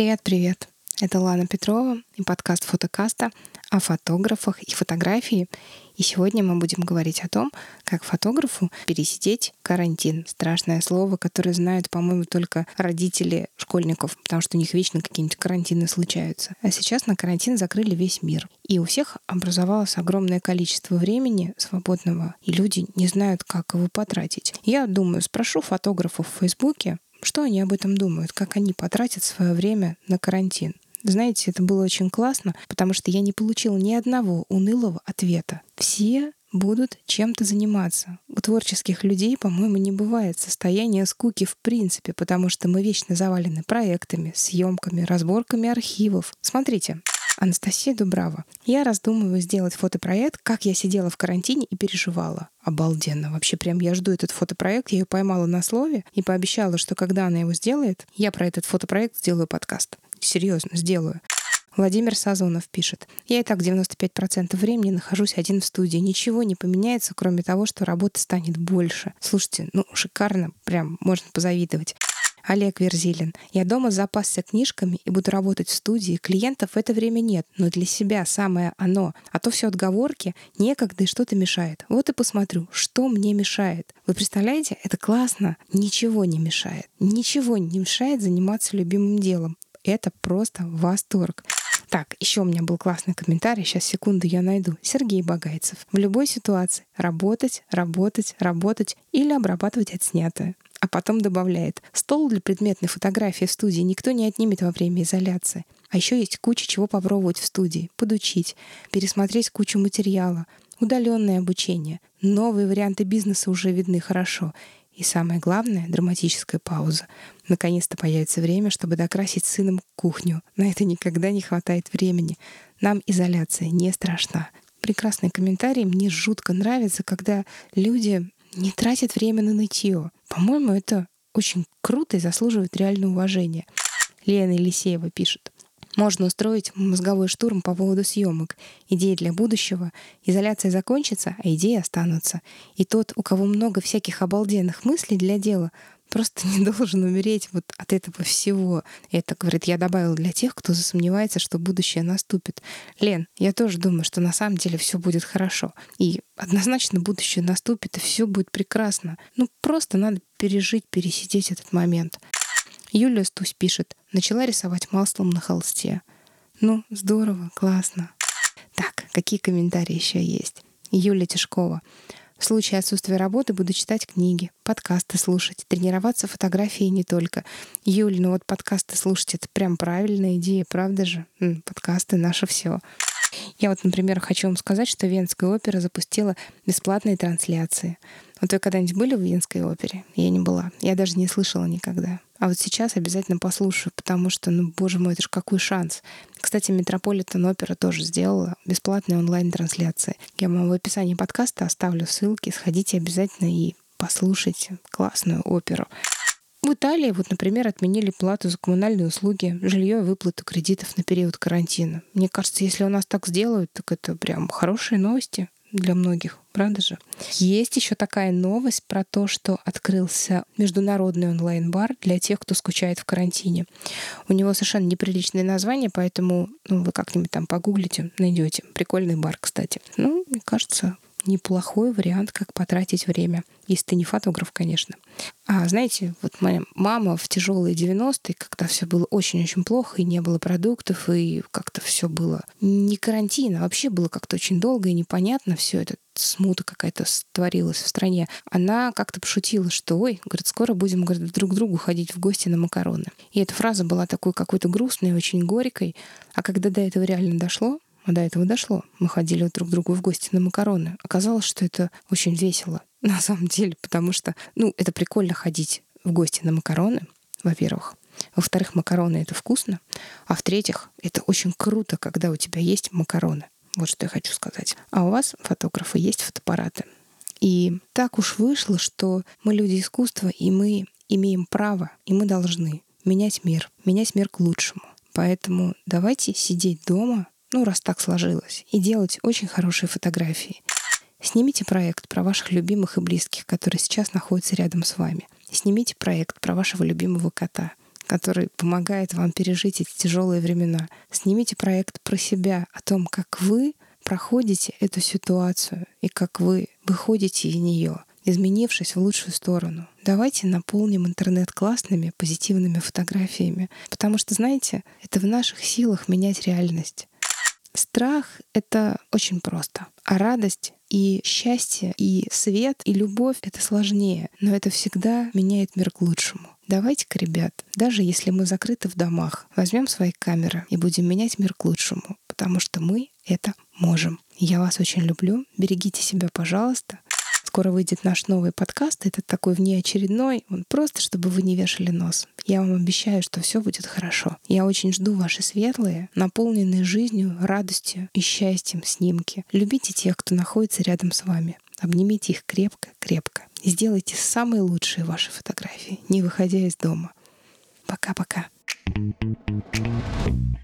Привет-привет! Это Лана Петрова и подкаст Фотокаста о фотографах и фотографии. И сегодня мы будем говорить о том, как фотографу пересидеть карантин. Страшное слово, которое знают, по-моему, только родители школьников, потому что у них вечно какие-нибудь карантины случаются. А сейчас на карантин закрыли весь мир. И у всех образовалось огромное количество времени свободного, и люди не знают, как его потратить. Я думаю, спрошу фотографов в Фейсбуке, что они об этом думают? Как они потратят свое время на карантин? Знаете, это было очень классно, потому что я не получила ни одного унылого ответа. Все будут чем-то заниматься. У творческих людей, по-моему, не бывает состояния скуки в принципе, потому что мы вечно завалены проектами, съемками, разборками архивов. Смотрите, Анастасия Дубрава. Я раздумываю сделать фотопроект, как я сидела в карантине и переживала. Обалденно. Вообще прям я жду этот фотопроект. Я ее поймала на слове и пообещала, что когда она его сделает, я про этот фотопроект сделаю подкаст. Серьезно, сделаю. Владимир Сазонов пишет. Я и так 95% времени нахожусь один в студии. Ничего не поменяется, кроме того, что работы станет больше. Слушайте, ну шикарно, прям можно позавидовать. Олег Верзилин. Я дома запасся книжками и буду работать в студии. Клиентов в это время нет, но для себя самое оно. А то все отговорки, некогда и что-то мешает. Вот и посмотрю, что мне мешает. Вы представляете, это классно. Ничего не мешает. Ничего не мешает заниматься любимым делом. Это просто восторг. Так, еще у меня был классный комментарий, сейчас секунду я найду. Сергей Багайцев. В любой ситуации работать, работать, работать или обрабатывать отснятое а потом добавляет «Стол для предметной фотографии в студии никто не отнимет во время изоляции. А еще есть куча чего попробовать в студии, подучить, пересмотреть кучу материала, удаленное обучение, новые варианты бизнеса уже видны хорошо. И самое главное — драматическая пауза. Наконец-то появится время, чтобы докрасить сыном кухню. На это никогда не хватает времени. Нам изоляция не страшна. Прекрасный комментарий. Мне жутко нравится, когда люди не тратят время на нытье. По-моему, это очень круто и заслуживает реального уважения. Лена Елисеева пишет. Можно устроить мозговой штурм по поводу съемок. Идеи для будущего. Изоляция закончится, а идеи останутся. И тот, у кого много всяких обалденных мыслей для дела, просто не должен умереть вот от этого всего. Это, говорит, я добавила для тех, кто засомневается, что будущее наступит. Лен, я тоже думаю, что на самом деле все будет хорошо. И однозначно будущее наступит, и все будет прекрасно. Ну, просто надо пережить, пересидеть этот момент. Юлия Стусь пишет, начала рисовать маслом на холсте. Ну, здорово, классно. Так, какие комментарии еще есть? Юлия Тишкова. В случае отсутствия работы буду читать книги, подкасты слушать, тренироваться фотографии не только. Юль, ну вот подкасты слушать — это прям правильная идея, правда же? Подкасты — наше все. Я вот, например, хочу вам сказать, что Венская опера запустила бесплатные трансляции. Вот вы когда-нибудь были в Венской опере? Я не была. Я даже не слышала никогда. А вот сейчас обязательно послушаю, потому что, ну, боже мой, это же какой шанс. Кстати, Метрополитен Опера тоже сделала бесплатные онлайн-трансляции. Я вам в описании подкаста оставлю ссылки. Сходите обязательно и послушайте классную оперу. В Италии, вот, например, отменили плату за коммунальные услуги, жилье и выплату кредитов на период карантина. Мне кажется, если у нас так сделают, так это прям хорошие новости для многих, правда же? Есть еще такая новость про то, что открылся международный онлайн-бар для тех, кто скучает в карантине. У него совершенно неприличное название, поэтому ну, вы как-нибудь там погуглите, найдете. Прикольный бар, кстати. Ну, мне кажется, неплохой вариант, как потратить время. Если ты не фотограф, конечно. А знаете, вот моя мама в тяжелые 90-е, когда все было очень-очень плохо, и не было продуктов, и как-то все было не карантин, а вообще было как-то очень долго и непонятно все это смута какая-то творилась в стране. Она как-то пошутила, что ой, говорит, скоро будем говорит, друг к другу ходить в гости на макароны. И эта фраза была такой какой-то грустной, очень горькой. А когда до этого реально дошло, а до этого дошло. Мы ходили друг к другу в гости на макароны. Оказалось, что это очень весело на самом деле, потому что, ну, это прикольно ходить в гости на макароны, во-первых. Во-вторых, макароны — это вкусно. А в-третьих, это очень круто, когда у тебя есть макароны. Вот что я хочу сказать. А у вас, фотографы, есть фотоаппараты. И так уж вышло, что мы люди искусства, и мы имеем право, и мы должны менять мир, менять мир к лучшему. Поэтому давайте сидеть дома, ну, раз так сложилось, и делать очень хорошие фотографии. Снимите проект про ваших любимых и близких, которые сейчас находятся рядом с вами. Снимите проект про вашего любимого кота. который помогает вам пережить эти тяжелые времена. Снимите проект про себя, о том, как вы проходите эту ситуацию и как вы выходите из нее, изменившись в лучшую сторону. Давайте наполним интернет классными, позитивными фотографиями, потому что, знаете, это в наших силах менять реальность. Страх — это очень просто, а радость и счастье, и свет, и любовь — это сложнее, но это всегда меняет мир к лучшему. Давайте-ка, ребят, даже если мы закрыты в домах, возьмем свои камеры и будем менять мир к лучшему, потому что мы это можем. Я вас очень люблю. Берегите себя, пожалуйста. Скоро выйдет наш новый подкаст. Это такой внеочередной. Он просто, чтобы вы не вешали нос. Я вам обещаю, что все будет хорошо. Я очень жду ваши светлые, наполненные жизнью, радостью и счастьем снимки. Любите тех, кто находится рядом с вами. Обнимите их крепко-крепко. Сделайте самые лучшие ваши фотографии, не выходя из дома. Пока-пока. thank you